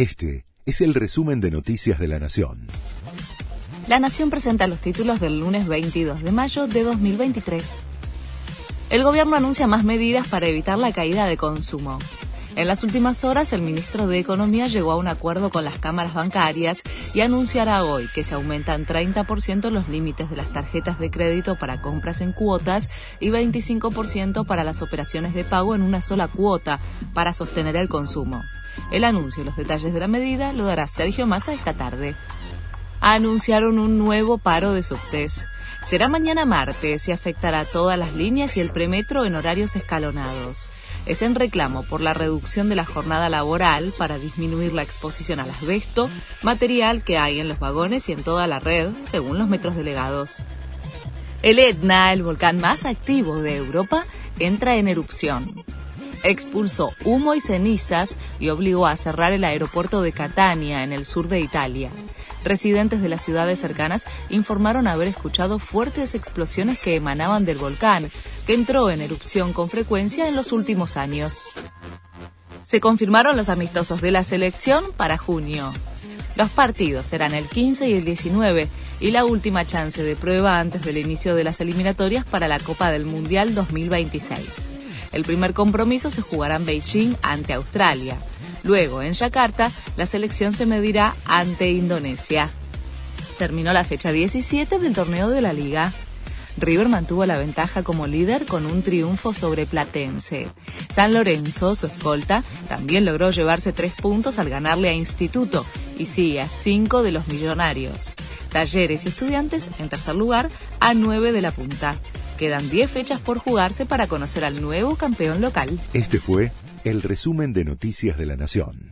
Este es el resumen de Noticias de la Nación. La Nación presenta los títulos del lunes 22 de mayo de 2023. El gobierno anuncia más medidas para evitar la caída de consumo. En las últimas horas, el ministro de Economía llegó a un acuerdo con las cámaras bancarias y anunciará hoy que se aumentan 30% los límites de las tarjetas de crédito para compras en cuotas y 25% para las operaciones de pago en una sola cuota para sostener el consumo. El anuncio y los detalles de la medida lo dará Sergio Massa esta tarde. Anunciaron un nuevo paro de subtes. Será mañana martes y afectará todas las líneas y el premetro en horarios escalonados es en reclamo por la reducción de la jornada laboral para disminuir la exposición al asbesto, material que hay en los vagones y en toda la red, según los metros delegados. El Etna, el volcán más activo de Europa, entra en erupción. Expulsó humo y cenizas y obligó a cerrar el aeropuerto de Catania, en el sur de Italia. Residentes de las ciudades cercanas informaron haber escuchado fuertes explosiones que emanaban del volcán, que entró en erupción con frecuencia en los últimos años. Se confirmaron los amistosos de la selección para junio. Los partidos serán el 15 y el 19 y la última chance de prueba antes del inicio de las eliminatorias para la Copa del Mundial 2026. El primer compromiso se jugará en Beijing ante Australia. Luego, en Yakarta, la selección se medirá ante Indonesia. Terminó la fecha 17 del torneo de la liga. River mantuvo la ventaja como líder con un triunfo sobre Platense. San Lorenzo, su escolta, también logró llevarse tres puntos al ganarle a Instituto y sigue a cinco de los millonarios. Talleres y estudiantes en tercer lugar a nueve de la punta. Quedan 10 fechas por jugarse para conocer al nuevo campeón local. Este fue el resumen de Noticias de la Nación.